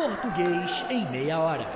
Português em meia hora.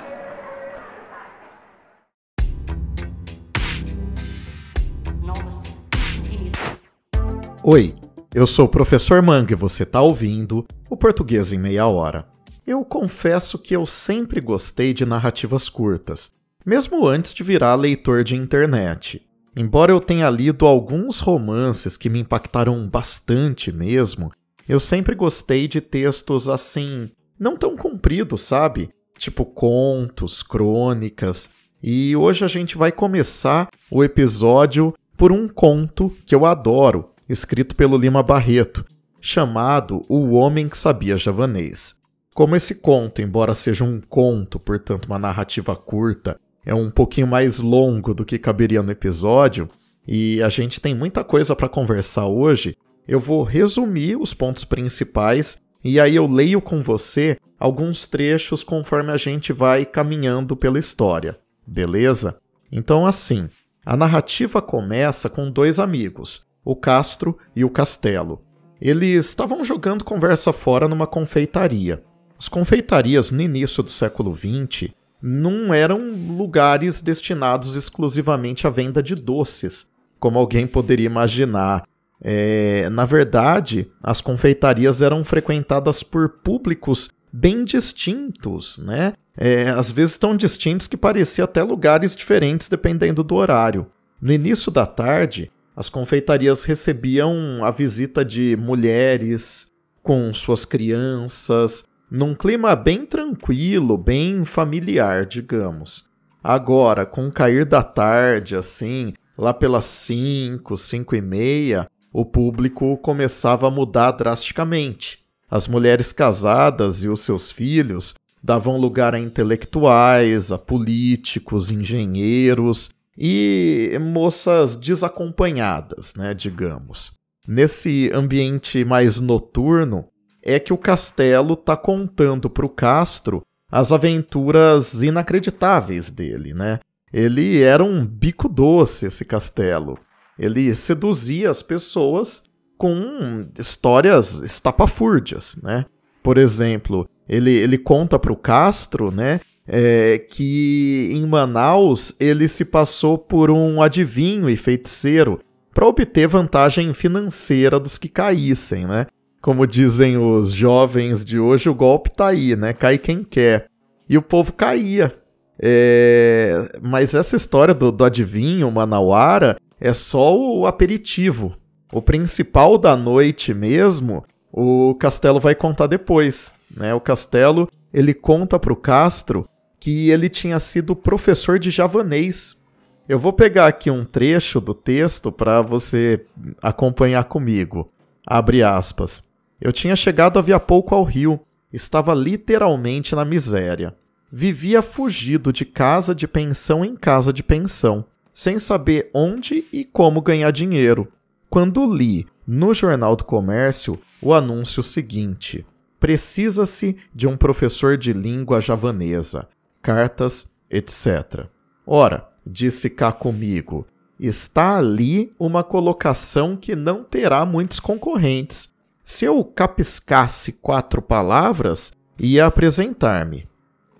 Oi, eu sou o professor Mang e você está ouvindo o Português em meia hora. Eu confesso que eu sempre gostei de narrativas curtas, mesmo antes de virar leitor de internet. Embora eu tenha lido alguns romances que me impactaram bastante mesmo, eu sempre gostei de textos assim, não tão compridos, sabe? Tipo contos, crônicas. E hoje a gente vai começar o episódio por um conto que eu adoro, escrito pelo Lima Barreto, chamado O Homem que Sabia Javanês. Como esse conto, embora seja um conto, portanto uma narrativa curta, é um pouquinho mais longo do que caberia no episódio, e a gente tem muita coisa para conversar hoje, eu vou resumir os pontos principais e aí eu leio com você alguns trechos conforme a gente vai caminhando pela história, beleza? Então, assim, a narrativa começa com dois amigos, o Castro e o Castelo. Eles estavam jogando conversa fora numa confeitaria. As confeitarias no início do século XX não eram lugares destinados exclusivamente à venda de doces, como alguém poderia imaginar. É, na verdade, as confeitarias eram frequentadas por públicos bem distintos, né? É, às vezes tão distintos que parecia até lugares diferentes dependendo do horário. No início da tarde, as confeitarias recebiam a visita de mulheres com suas crianças, num clima bem tranquilo, bem familiar, digamos. Agora, com o cair da tarde, assim, lá pelas 5, 5 e meia, o público começava a mudar drasticamente. As mulheres casadas e os seus filhos davam lugar a intelectuais, a políticos, engenheiros e moças desacompanhadas, né, digamos. Nesse ambiente mais noturno é que o castelo está contando para o Castro as aventuras inacreditáveis dele, né? Ele era um bico doce esse castelo. Ele seduzia as pessoas com histórias estapafúrdias, né? Por exemplo, ele, ele conta para o Castro, né, é, que em Manaus ele se passou por um adivinho e feiticeiro para obter vantagem financeira dos que caíssem, né? Como dizem os jovens de hoje, o golpe tá aí, né? Cai quem quer. E o povo caía. É... Mas essa história do, do adivinho, Manauara, é só o aperitivo. O principal da noite mesmo, o Castelo vai contar depois. Né? O Castelo ele conta para o Castro que ele tinha sido professor de javanês. Eu vou pegar aqui um trecho do texto para você acompanhar comigo. Abre aspas. Eu tinha chegado havia pouco ao Rio, estava literalmente na miséria. Vivia fugido de casa de pensão em casa de pensão sem saber onde e como ganhar dinheiro, quando li no Jornal do Comércio o anúncio seguinte: precisa-se de um professor de língua javanesa, cartas, etc. Ora, disse cá comigo, está ali uma colocação que não terá muitos concorrentes. Se eu capiscasse quatro palavras, ia apresentar-me.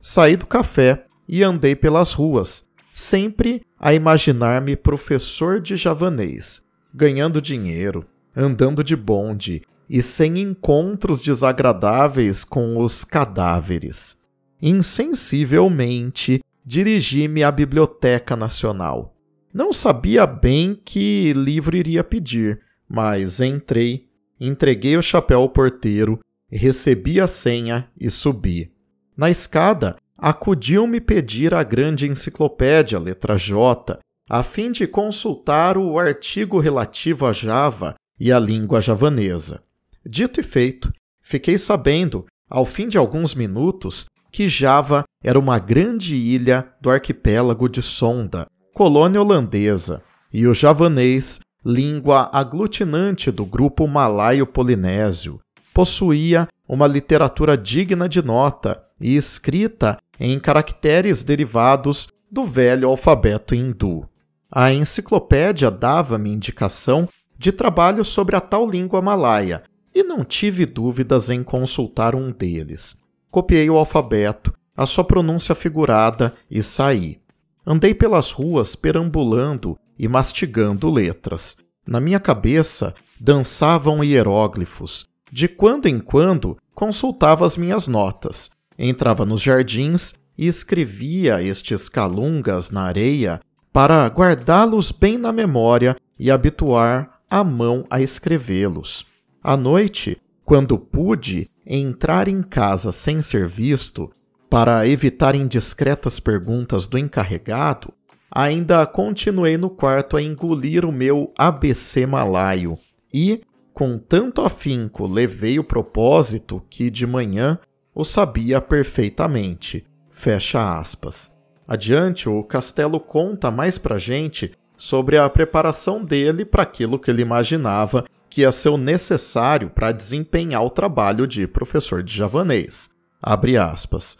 Saí do café e andei pelas ruas, sempre a imaginar-me professor de javanês, ganhando dinheiro, andando de bonde e sem encontros desagradáveis com os cadáveres. Insensivelmente dirigi-me à Biblioteca Nacional. Não sabia bem que livro iria pedir, mas entrei, entreguei o chapéu ao porteiro, recebi a senha e subi. Na escada, acudiu-me pedir a grande enciclopédia, letra J, a fim de consultar o artigo relativo a Java e a língua javanesa. Dito e feito, fiquei sabendo, ao fim de alguns minutos, que Java era uma grande ilha do arquipélago de Sonda, colônia holandesa, e o javanês, língua aglutinante do grupo malaio-polinésio, possuía uma literatura digna de nota e escrita em caracteres derivados do velho alfabeto hindu. A enciclopédia dava-me indicação de trabalho sobre a tal língua malaia, e não tive dúvidas em consultar um deles. copiei o alfabeto, a sua pronúncia figurada e saí. Andei pelas ruas perambulando e mastigando letras. Na minha cabeça dançavam hieróglifos. De quando em quando consultava as minhas notas. Entrava nos jardins e escrevia estes calungas na areia para guardá-los bem na memória e habituar a mão a escrevê-los. À noite, quando pude entrar em casa sem ser visto, para evitar indiscretas perguntas do encarregado, ainda continuei no quarto a engolir o meu ABC malaio e, com tanto afinco, levei o propósito que de manhã o sabia perfeitamente. Fecha aspas. Adiante, o Castelo conta mais pra gente sobre a preparação dele para aquilo que ele imaginava que ia ser o necessário para desempenhar o trabalho de professor de javanês. Abre aspas.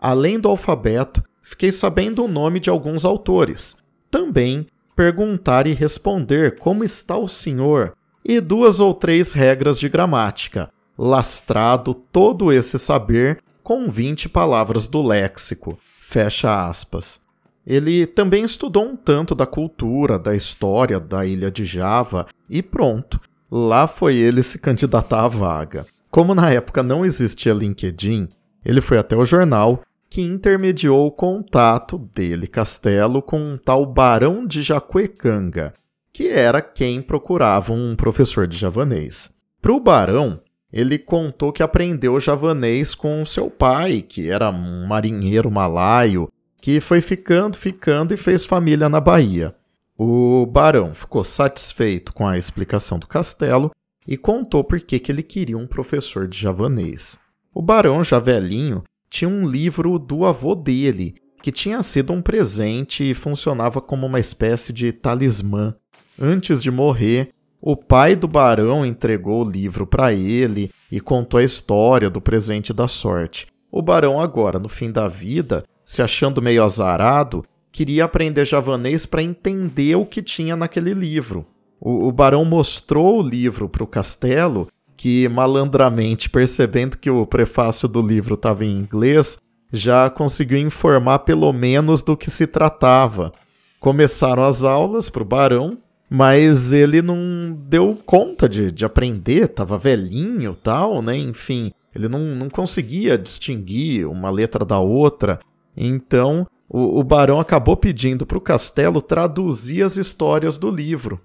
Além do alfabeto, fiquei sabendo o nome de alguns autores. Também perguntar e responder como está o senhor e duas ou três regras de gramática. Lastrado todo esse saber com 20 palavras do léxico. Fecha aspas. Ele também estudou um tanto da cultura, da história da ilha de Java e pronto, lá foi ele se candidatar à vaga. Como na época não existia LinkedIn, ele foi até o jornal que intermediou o contato dele, Castelo, com um tal Barão de Jacuecanga, que era quem procurava um professor de javanês. Para o Barão, ele contou que aprendeu javanês com seu pai, que era um marinheiro malaio, que foi ficando, ficando e fez família na Bahia. O barão ficou satisfeito com a explicação do castelo e contou por que, que ele queria um professor de javanês. O barão, já velhinho, tinha um livro do avô dele, que tinha sido um presente e funcionava como uma espécie de talismã. Antes de morrer, o pai do barão entregou o livro para ele e contou a história do presente da sorte. O barão, agora, no fim da vida, se achando meio azarado, queria aprender javanês para entender o que tinha naquele livro. O, o barão mostrou o livro para o castelo que malandramente, percebendo que o prefácio do livro estava em inglês, já conseguiu informar pelo menos do que se tratava. Começaram as aulas para o barão, mas ele não deu conta de, de aprender, estava velhinho tal, né? Enfim, ele não, não conseguia distinguir uma letra da outra. Então, o, o barão acabou pedindo para o castelo traduzir as histórias do livro.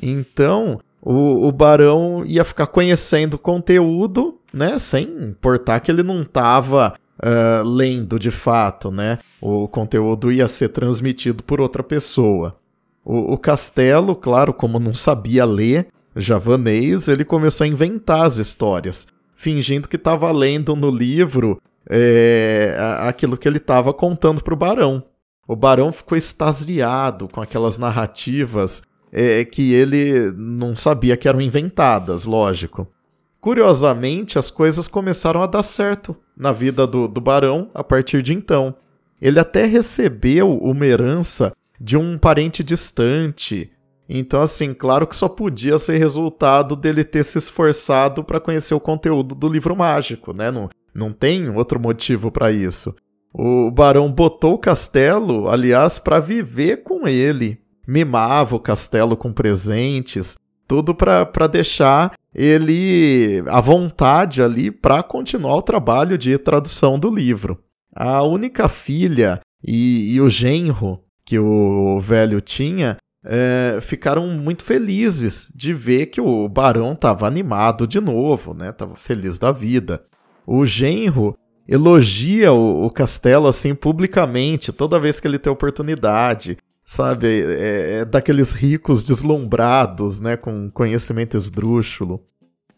Então, o, o Barão ia ficar conhecendo conteúdo, né? Sem importar que ele não estava uh, lendo de fato, né? O conteúdo ia ser transmitido por outra pessoa. O, o Castelo, claro, como não sabia ler javanês, ele começou a inventar as histórias, fingindo que estava lendo no livro é, aquilo que ele estava contando para o Barão. O Barão ficou extasiado com aquelas narrativas é, que ele não sabia que eram inventadas, lógico. Curiosamente, as coisas começaram a dar certo na vida do, do barão a partir de então. Ele até recebeu uma herança de um parente distante. Então, assim, claro que só podia ser resultado dele ter se esforçado para conhecer o conteúdo do livro mágico, né? Não, não tem outro motivo para isso. O barão botou o castelo, aliás, para viver com ele mimava o castelo com presentes, tudo para deixar ele à vontade ali para continuar o trabalho de tradução do livro. A única filha e, e o genro que o velho tinha é, ficaram muito felizes de ver que o barão estava animado de novo, né? Tava feliz da vida. O genro elogia o, o, castelo assim publicamente toda vez que ele tem oportunidade sabe? É, é daqueles ricos deslumbrados, né? Com conhecimento esdrúxulo.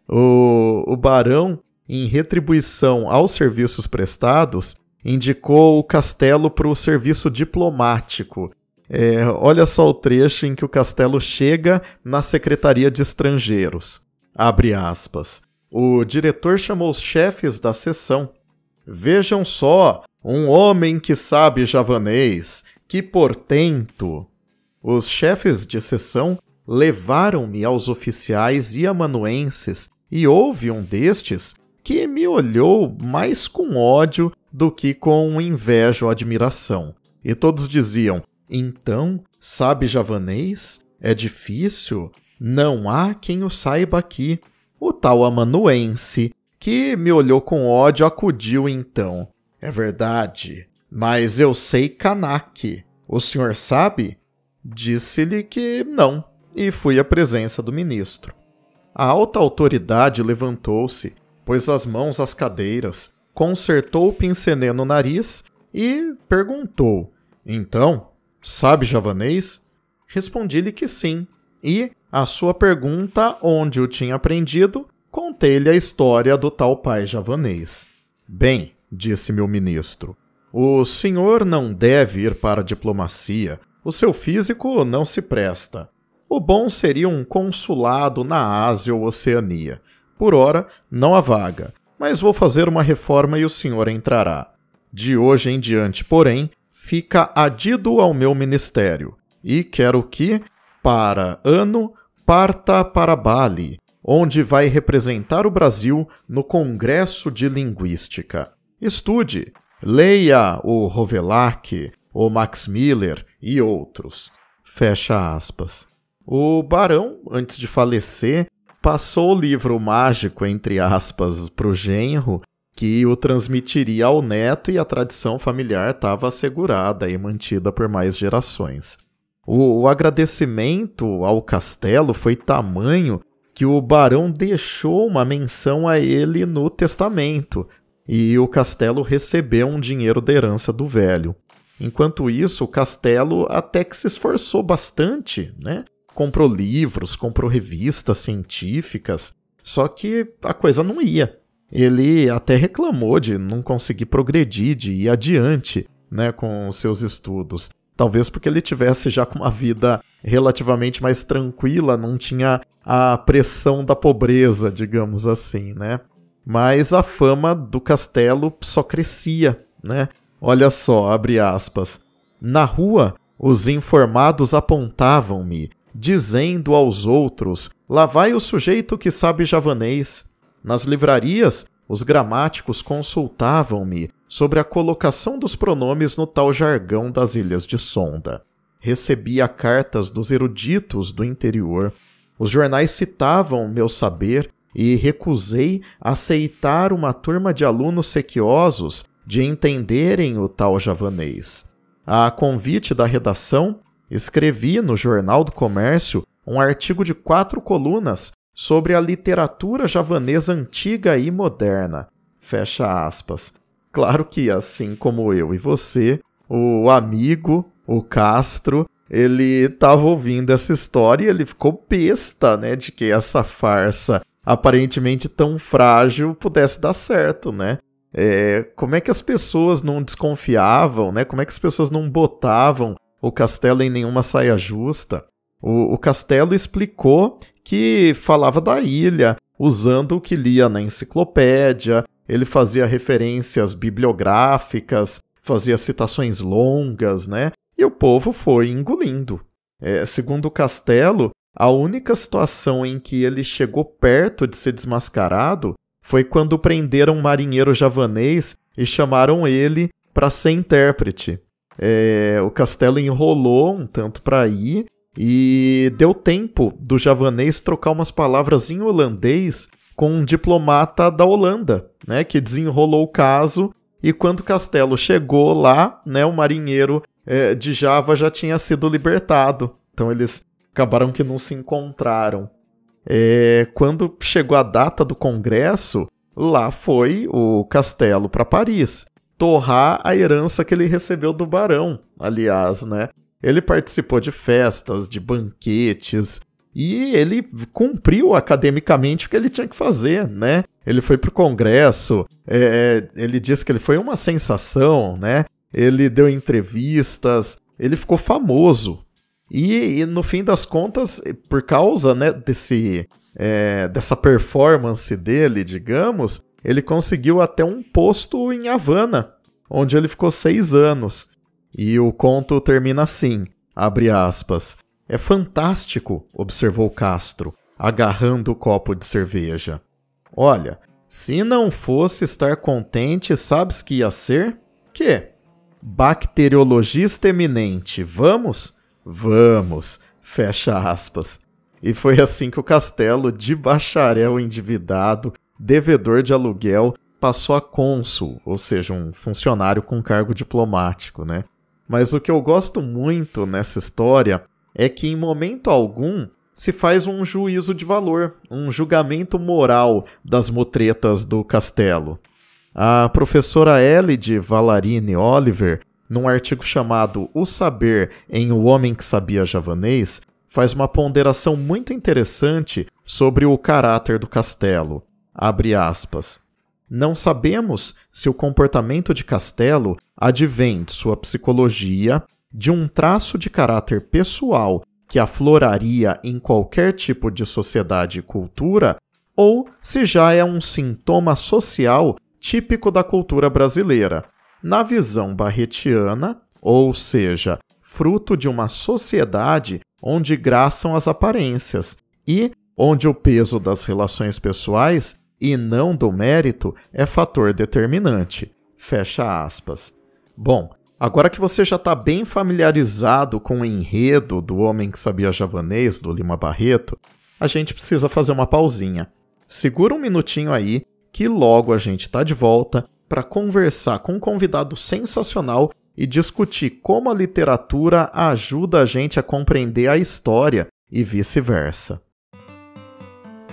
O, o barão, em retribuição aos serviços prestados, indicou o castelo para o serviço diplomático. É, olha só o trecho em que o castelo chega na Secretaria de Estrangeiros. Abre aspas. O diretor chamou os chefes da sessão. Vejam só, um homem que sabe javanês, que portento! Os chefes de sessão levaram-me aos oficiais e amanuenses, e houve um destes que me olhou mais com ódio do que com inveja ou admiração. E todos diziam: Então, sabe javanês? É difícil? Não há quem o saiba aqui. O tal amanuense, que me olhou com ódio, acudiu então. É verdade, mas eu sei Kanak. O senhor sabe? Disse-lhe que não, e fui à presença do ministro. A alta autoridade levantou-se, pôs as mãos às cadeiras, consertou o pincenê no nariz e perguntou: Então, sabe javanês? Respondi-lhe que sim, e, a sua pergunta onde o tinha aprendido, contei-lhe a história do tal pai javanês. Bem, disse-me o ministro, o senhor não deve ir para a diplomacia, o seu físico não se presta. O bom seria um consulado na Ásia ou Oceania. Por ora, não há vaga, mas vou fazer uma reforma e o senhor entrará. De hoje em diante, porém, fica adido ao meu ministério, e quero que, para ano, parta para Bali, onde vai representar o Brasil no Congresso de Linguística. Estude, leia o Rovelac, o Max Miller e outros. Fecha aspas. O barão, antes de falecer, passou o livro mágico, entre aspas, para o genro, que o transmitiria ao neto e a tradição familiar estava assegurada e mantida por mais gerações. O, o, agradecimento ao castelo foi tamanho que o barão deixou uma menção a ele no testamento, e o castelo recebeu um dinheiro da herança do velho. Enquanto isso, o castelo até que se esforçou bastante, né? Comprou livros, comprou revistas científicas, só que a coisa não ia. Ele até reclamou de não conseguir progredir, de ir adiante, né, com os seus estudos. Talvez porque ele tivesse já com uma vida relativamente mais tranquila, não tinha a pressão da pobreza, digamos assim, né? Mas a fama do castelo só crescia, né? Olha só, abre aspas. Na rua, os informados apontavam-me, dizendo aos outros: Lá vai o sujeito que sabe javanês. Nas livrarias, os gramáticos consultavam-me sobre a colocação dos pronomes no tal jargão das ilhas de Sonda. Recebia cartas dos eruditos do interior. Os jornais citavam meu saber e recusei aceitar uma turma de alunos sequiosos de entenderem o tal javanês. A convite da redação, escrevi no Jornal do Comércio um artigo de quatro colunas sobre a literatura javanesa antiga e moderna. Fecha aspas. Claro que, assim como eu e você, o amigo, o Castro, ele estava ouvindo essa história e ele ficou besta, né, de que essa farsa aparentemente tão frágil pudesse dar certo, né? É, como é que as pessoas não desconfiavam, né? Como é que as pessoas não botavam o castelo em nenhuma saia justa? O, o castelo explicou que falava da ilha, usando o que lia na enciclopédia, ele fazia referências bibliográficas, fazia citações longas, né? E o povo foi engolindo. É, segundo o Castelo, a única situação em que ele chegou perto de ser desmascarado foi quando prenderam um marinheiro javanês e chamaram ele para ser intérprete. É, o Castelo enrolou um tanto para ir e deu tempo do javanês trocar umas palavras em holandês com um diplomata da Holanda, né, que desenrolou o caso. E quando Castelo chegou lá, né, o marinheiro é, de Java já tinha sido libertado. Então eles acabaram que não se encontraram. É, quando chegou a data do congresso, lá foi o Castelo para Paris torrar a herança que ele recebeu do barão, aliás, né? Ele participou de festas, de banquetes, e ele cumpriu academicamente o que ele tinha que fazer, né? Ele foi para o Congresso, é, ele disse que ele foi uma sensação, né? Ele deu entrevistas, ele ficou famoso. E, e no fim das contas, por causa né, desse, é, dessa performance dele, digamos, ele conseguiu até um posto em Havana, onde ele ficou seis anos. E o conto termina assim, abre aspas. É fantástico, observou Castro, agarrando o copo de cerveja. Olha, Se não fosse estar contente, sabes que ia ser? Que? Bacteriologista eminente. Vamos? Vamos. Fecha aspas. E foi assim que o castelo, de bacharel endividado, devedor de aluguel, passou a cônsul, ou seja, um funcionário com cargo diplomático, né? Mas o que eu gosto muito nessa história é que em momento algum se faz um juízo de valor, um julgamento moral das mutretas do castelo. A professora Elide Valarini Oliver, num artigo chamado O Saber em O Homem que Sabia Javanês, faz uma ponderação muito interessante sobre o caráter do castelo. Abre aspas. Não sabemos se o comportamento de Castelo advém de sua psicologia, de um traço de caráter pessoal que afloraria em qualquer tipo de sociedade e cultura, ou se já é um sintoma social típico da cultura brasileira. Na visão barretiana, ou seja, fruto de uma sociedade onde graçam as aparências e onde o peso das relações pessoais e não do mérito é fator determinante. Fecha aspas. Bom, Agora que você já está bem familiarizado com o enredo do Homem que Sabia Javanês, do Lima Barreto, a gente precisa fazer uma pausinha. Segura um minutinho aí, que logo a gente está de volta para conversar com um convidado sensacional e discutir como a literatura ajuda a gente a compreender a história e vice-versa.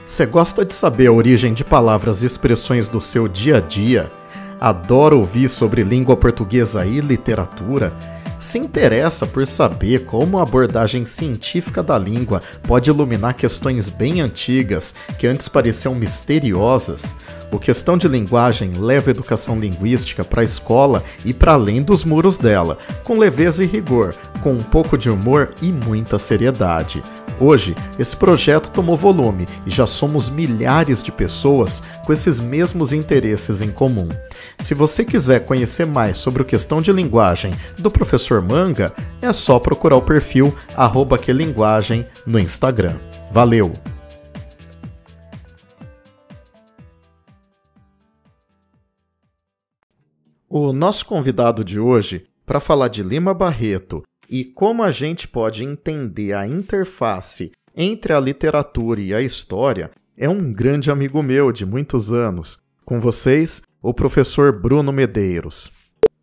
Você gosta de saber a origem de palavras e expressões do seu dia a dia? adora ouvir sobre língua portuguesa e literatura, se interessa por saber como a abordagem científica da língua pode iluminar questões bem antigas que antes pareciam misteriosas, o Questão de Linguagem leva a educação linguística para a escola e para além dos muros dela, com leveza e rigor, com um pouco de humor e muita seriedade. Hoje, esse projeto tomou volume e já somos milhares de pessoas com esses mesmos interesses em comum. Se você quiser conhecer mais sobre o questão de linguagem do professor Manga, é só procurar o perfil @quelinguagem no Instagram. Valeu! O nosso convidado de hoje, para falar de Lima Barreto e como a gente pode entender a interface entre a literatura e a história é um grande amigo meu de muitos anos. Com vocês, o professor Bruno Medeiros.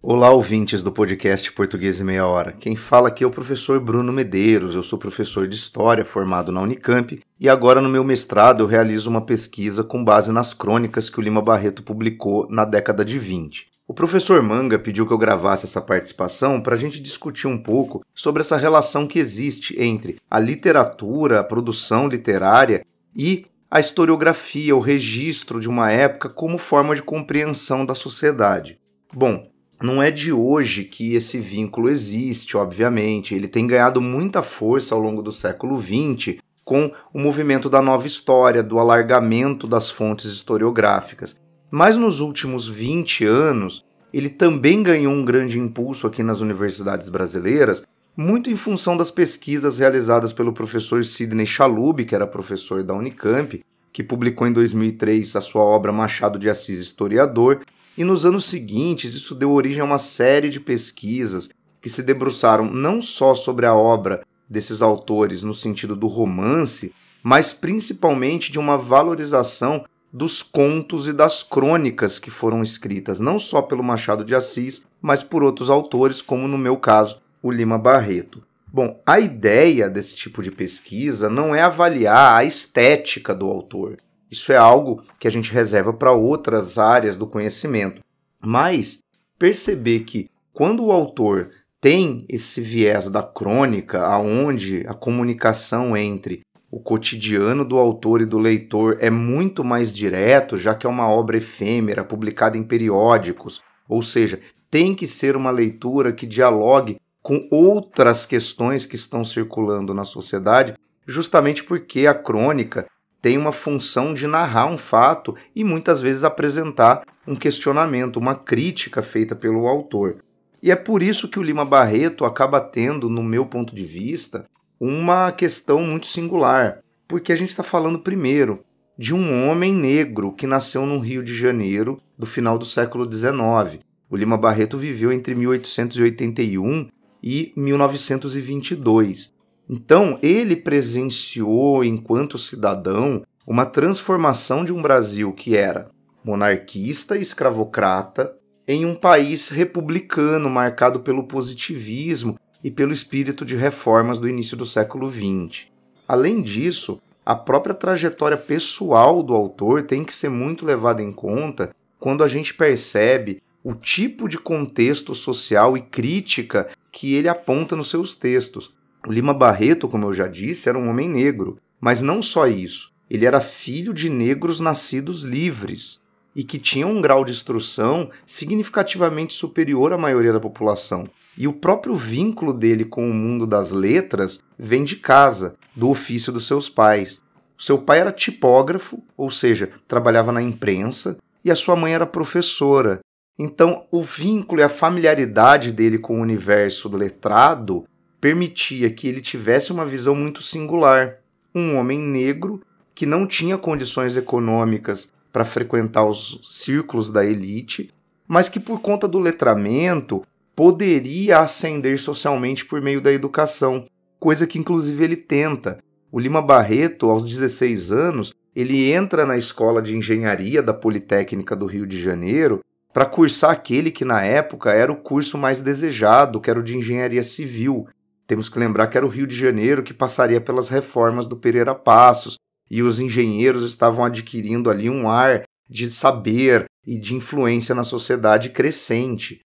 Olá, ouvintes do podcast Português em Meia Hora. Quem fala aqui é o professor Bruno Medeiros. Eu sou professor de História formado na Unicamp e agora no meu mestrado eu realizo uma pesquisa com base nas crônicas que o Lima Barreto publicou na década de 20. O professor Manga pediu que eu gravasse essa participação para a gente discutir um pouco sobre essa relação que existe entre a literatura, a produção literária e a historiografia, o registro de uma época como forma de compreensão da sociedade. Bom, não é de hoje que esse vínculo existe, obviamente. Ele tem ganhado muita força ao longo do século XX com o movimento da nova história, do alargamento das fontes historiográficas. Mas nos últimos 20 anos, ele também ganhou um grande impulso aqui nas universidades brasileiras, muito em função das pesquisas realizadas pelo professor Sidney Chalub, que era professor da Unicamp, que publicou em 2003 a sua obra Machado de Assis Historiador, e nos anos seguintes isso deu origem a uma série de pesquisas que se debruçaram não só sobre a obra desses autores no sentido do romance, mas principalmente de uma valorização dos contos e das crônicas que foram escritas, não só pelo Machado de Assis, mas por outros autores, como no meu caso, o Lima Barreto. Bom, a ideia desse tipo de pesquisa não é avaliar a estética do autor. Isso é algo que a gente reserva para outras áreas do conhecimento. Mas perceber que quando o autor tem esse viés da crônica, aonde a comunicação entre o cotidiano do autor e do leitor é muito mais direto, já que é uma obra efêmera, publicada em periódicos, ou seja, tem que ser uma leitura que dialogue com outras questões que estão circulando na sociedade, justamente porque a crônica tem uma função de narrar um fato e muitas vezes apresentar um questionamento, uma crítica feita pelo autor. E é por isso que o Lima Barreto acaba tendo, no meu ponto de vista, uma questão muito singular, porque a gente está falando primeiro de um homem negro que nasceu no Rio de Janeiro do final do século XIX. O Lima Barreto viveu entre 1881 e 1922. Então, ele presenciou, enquanto cidadão, uma transformação de um Brasil que era monarquista e escravocrata em um país republicano marcado pelo positivismo e pelo espírito de reformas do início do século XX. Além disso, a própria trajetória pessoal do autor tem que ser muito levada em conta quando a gente percebe o tipo de contexto social e crítica que ele aponta nos seus textos. O Lima Barreto, como eu já disse, era um homem negro, mas não só isso. Ele era filho de negros nascidos livres e que tinham um grau de instrução significativamente superior à maioria da população. E o próprio vínculo dele com o mundo das letras vem de casa, do ofício dos seus pais. Seu pai era tipógrafo, ou seja, trabalhava na imprensa, e a sua mãe era professora. Então, o vínculo e a familiaridade dele com o universo do letrado permitia que ele tivesse uma visão muito singular. Um homem negro que não tinha condições econômicas para frequentar os círculos da elite, mas que por conta do letramento poderia ascender socialmente por meio da educação, coisa que inclusive ele tenta. O Lima Barreto, aos 16 anos, ele entra na escola de engenharia da Politécnica do Rio de Janeiro para cursar aquele que na época era o curso mais desejado, que era o de engenharia civil. Temos que lembrar que era o Rio de Janeiro que passaria pelas reformas do Pereira Passos, e os engenheiros estavam adquirindo ali um ar de saber e de influência na sociedade crescente.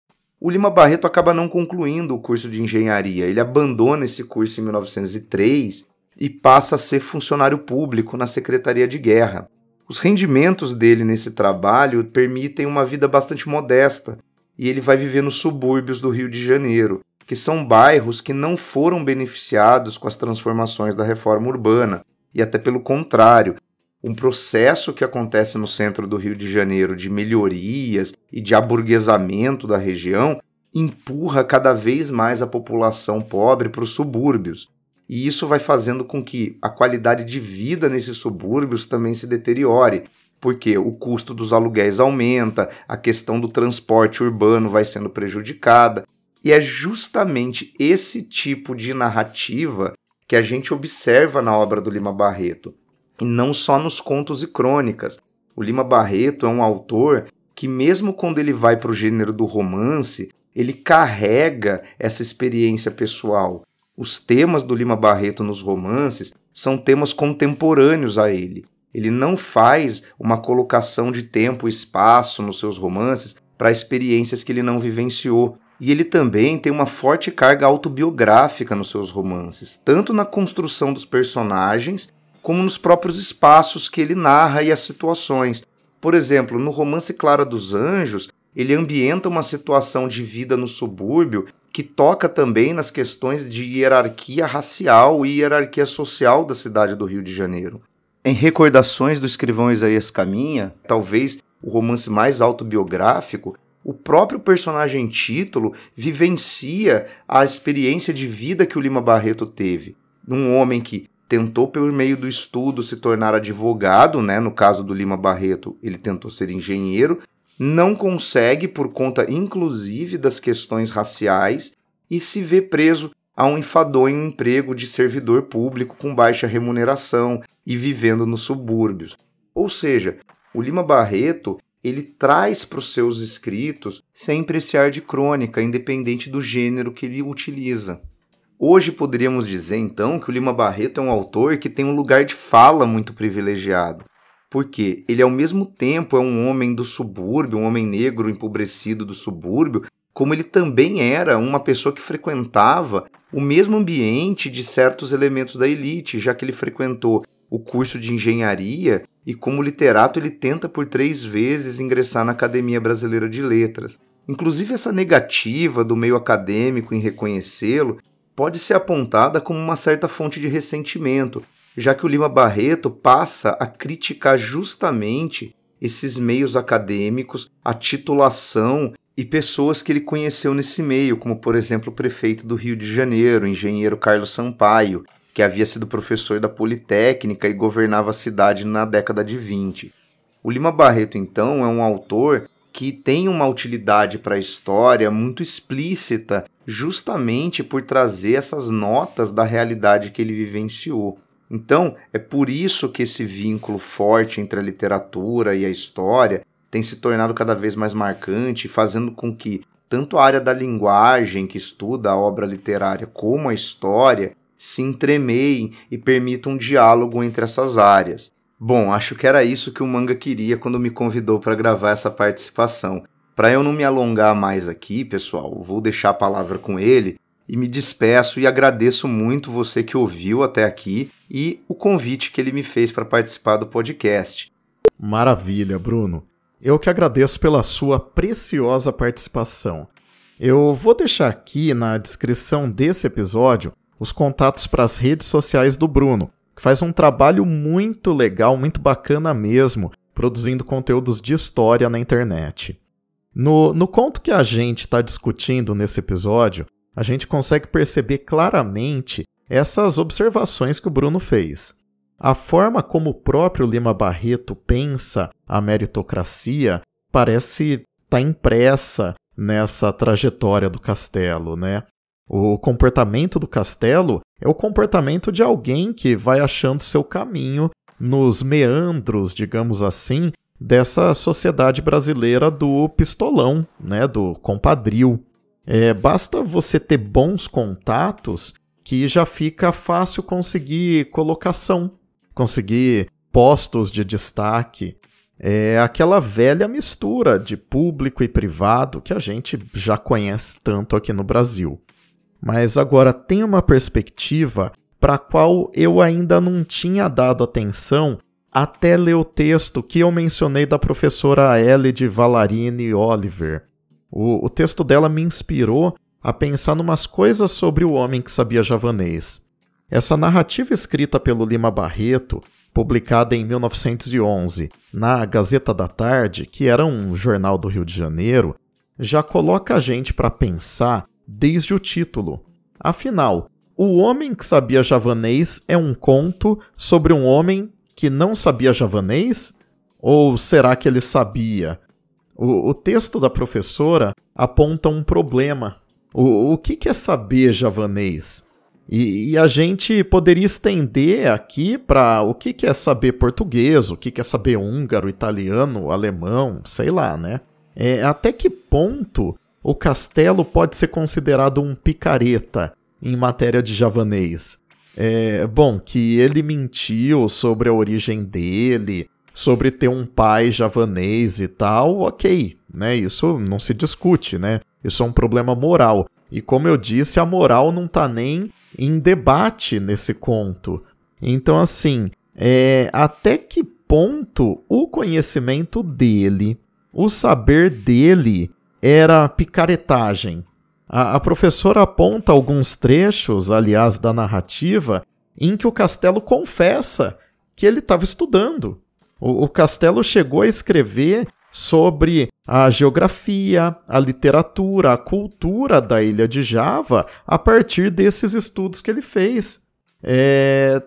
O Lima Barreto acaba não concluindo o curso de engenharia. Ele abandona esse curso em 1903 e passa a ser funcionário público na Secretaria de Guerra. Os rendimentos dele nesse trabalho permitem uma vida bastante modesta e ele vai viver nos subúrbios do Rio de Janeiro, que são bairros que não foram beneficiados com as transformações da reforma urbana, e até pelo contrário, um processo que acontece no centro do Rio de Janeiro de melhorias e de aburguesamento da região empurra cada vez mais a população pobre para os subúrbios. E isso vai fazendo com que a qualidade de vida nesses subúrbios também se deteriore, porque o custo dos aluguéis aumenta, a questão do transporte urbano vai sendo prejudicada. E é justamente esse tipo de narrativa que a gente observa na obra do Lima Barreto e não só nos contos e crônicas. O Lima Barreto é um autor que, mesmo quando ele vai para o gênero do romance, ele carrega essa experiência pessoal. Os temas do Lima Barreto nos romances são temas contemporâneos a ele. Ele não faz uma colocação de tempo e espaço nos seus romances para experiências que ele não vivenciou. E ele também tem uma forte carga autobiográfica nos seus romances, tanto na construção dos personagens como nos próprios espaços que ele narra e as situações. Por exemplo, no romance Clara dos Anjos, ele ambienta uma situação de vida no subúrbio que toca também nas questões de hierarquia racial e hierarquia social da cidade do Rio de Janeiro. Em Recordações do escrivão Isaías Caminha, talvez o romance mais autobiográfico, o próprio personagem título vivencia a experiência de vida que o Lima Barreto teve. Um homem que tentou, por meio do estudo, se tornar advogado, né? No caso do Lima Barreto, ele tentou ser engenheiro, não consegue por conta, inclusive, das questões raciais e se vê preso a um enfadonho emprego de servidor público com baixa remuneração e vivendo nos subúrbios. Ou seja, o Lima Barreto ele traz para os seus escritos sempre esse ar de crônica, independente do gênero que ele utiliza. Hoje poderíamos dizer então que o Lima Barreto é um autor que tem um lugar de fala muito privilegiado, porque ele ao mesmo tempo é um homem do subúrbio, um homem negro empobrecido do subúrbio, como ele também era uma pessoa que frequentava o mesmo ambiente de certos elementos da elite, já que ele frequentou o curso de engenharia e como literato ele tenta por três vezes ingressar na Academia Brasileira de Letras. Inclusive essa negativa do meio acadêmico em reconhecê-lo pode ser apontada como uma certa fonte de ressentimento, já que o Lima Barreto passa a criticar justamente esses meios acadêmicos, a titulação e pessoas que ele conheceu nesse meio, como por exemplo o prefeito do Rio de Janeiro, o engenheiro Carlos Sampaio, que havia sido professor da Politécnica e governava a cidade na década de 20. O Lima Barreto, então, é um autor que tem uma utilidade para a história muito explícita, justamente por trazer essas notas da realidade que ele vivenciou. Então, é por isso que esse vínculo forte entre a literatura e a história tem se tornado cada vez mais marcante, fazendo com que tanto a área da linguagem, que estuda a obra literária, como a história, se entremeiem e permitam um diálogo entre essas áreas. Bom, acho que era isso que o manga queria quando me convidou para gravar essa participação. Para eu não me alongar mais aqui, pessoal, vou deixar a palavra com ele e me despeço e agradeço muito você que ouviu até aqui e o convite que ele me fez para participar do podcast. Maravilha, Bruno. Eu que agradeço pela sua preciosa participação. Eu vou deixar aqui na descrição desse episódio os contatos para as redes sociais do Bruno, que faz um trabalho muito legal, muito bacana mesmo, produzindo conteúdos de história na internet. No, no conto que a gente está discutindo nesse episódio, a gente consegue perceber claramente essas observações que o Bruno fez. A forma como o próprio Lima Barreto pensa a meritocracia parece estar tá impressa nessa trajetória do castelo, né? O comportamento do castelo é o comportamento de alguém que vai achando seu caminho nos meandros, digamos assim, dessa sociedade brasileira do pistolão, né, do compadril. É, basta você ter bons contatos que já fica fácil conseguir colocação, conseguir postos de destaque. É aquela velha mistura de público e privado que a gente já conhece tanto aqui no Brasil mas agora tem uma perspectiva para a qual eu ainda não tinha dado atenção até ler o texto que eu mencionei da professora Ellie Valarini Oliver. O, o texto dela me inspirou a pensar numas coisas sobre o homem que sabia javanês. Essa narrativa escrita pelo Lima Barreto, publicada em 1911 na Gazeta da Tarde, que era um jornal do Rio de Janeiro, já coloca a gente para pensar desde o título. Afinal, O Homem que Sabia Javanês é um conto sobre um homem que não sabia javanês? Ou será que ele sabia? O, o texto da professora aponta um problema. O, o que, é saber javanês? E, e, a gente poderia estender aqui para o que, que é saber português, o que, que é saber húngaro, italiano, alemão, sei lá, né? É, até que ponto o castelo pode ser considerado um picareta em matéria de javanês. É, bom, que ele mentiu sobre a origem dele, sobre ter um pai javanês e tal, ok, né? Isso não se discute, né? Isso é um problema moral. E como eu disse, a moral não tá nem em debate nesse conto. Então, assim, é, até que ponto o conhecimento dele, o saber dele, era picaretagem. A, a professora aponta alguns trechos, aliás, da narrativa, em que o Castelo confessa que ele estava estudando. O, o Castelo chegou a escrever sobre a geografia, a literatura, a cultura da ilha de Java a partir desses estudos que ele fez. É,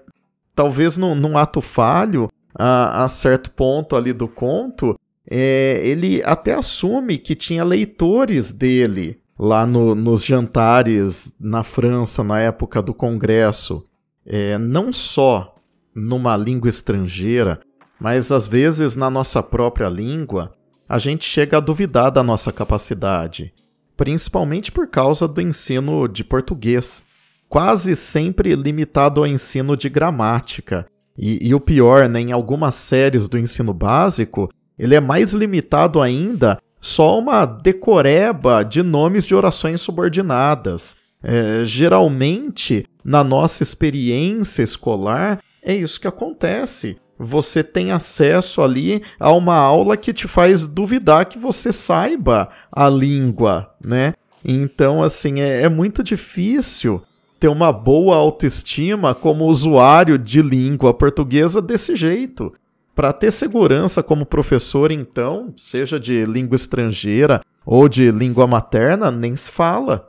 talvez num, num ato falho, a, a, certo ponto ali do conto, é, ele até assume que tinha leitores dele lá no, nos jantares na França na época do Congresso, é, não só numa língua estrangeira, mas às vezes na nossa própria língua, a gente chega a duvidar da nossa capacidade, principalmente por causa do ensino de português, quase sempre limitado ao ensino de gramática. E, e o pior, né, em algumas séries do ensino básico, ele é mais limitado ainda só uma decoreba de nomes de orações subordinadas. É, geralmente, na nossa experiência escolar, é isso que acontece. Você tem acesso ali a uma aula que te faz duvidar que você saiba a língua, né? Então, assim, é, é muito difícil ter uma boa autoestima como usuário de língua portuguesa desse jeito. Para ter segurança como professor, então, seja de língua estrangeira ou de língua materna, nem se fala.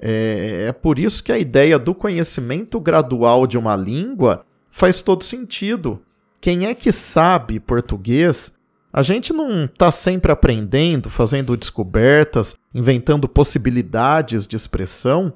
É, é por isso que a ideia do conhecimento gradual de uma língua faz todo sentido. Quem é que sabe português? A gente não está sempre aprendendo, fazendo descobertas, inventando possibilidades de expressão.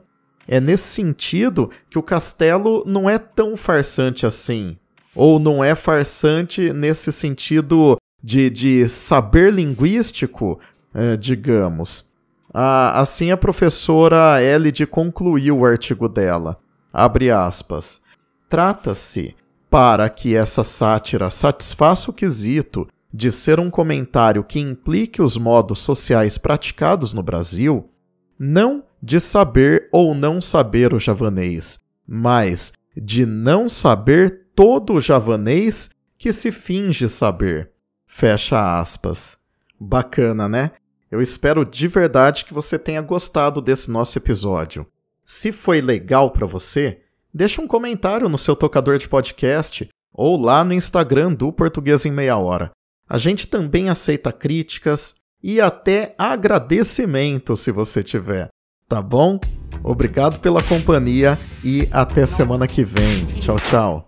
É nesse sentido que o castelo não é tão farsante assim. Ou não é farsante nesse sentido de, de saber linguístico, é, digamos. Assim a professora Elide concluiu o artigo dela. Abre aspas. Trata-se, para que essa sátira satisfaça o quesito de ser um comentário que implique os modos sociais praticados no Brasil, não de saber ou não saber o javanês, mas de não saber todo javanês que se finge saber. Fecha aspas. Bacana, né? Eu espero de verdade que você tenha gostado desse nosso episódio. Se foi legal para você, deixa um comentário no seu tocador de podcast ou lá no Instagram do Português em Meia Hora. A gente também aceita críticas e até agradecimento se você tiver, tá bom? Obrigado pela companhia e até semana que vem. Tchau, tchau.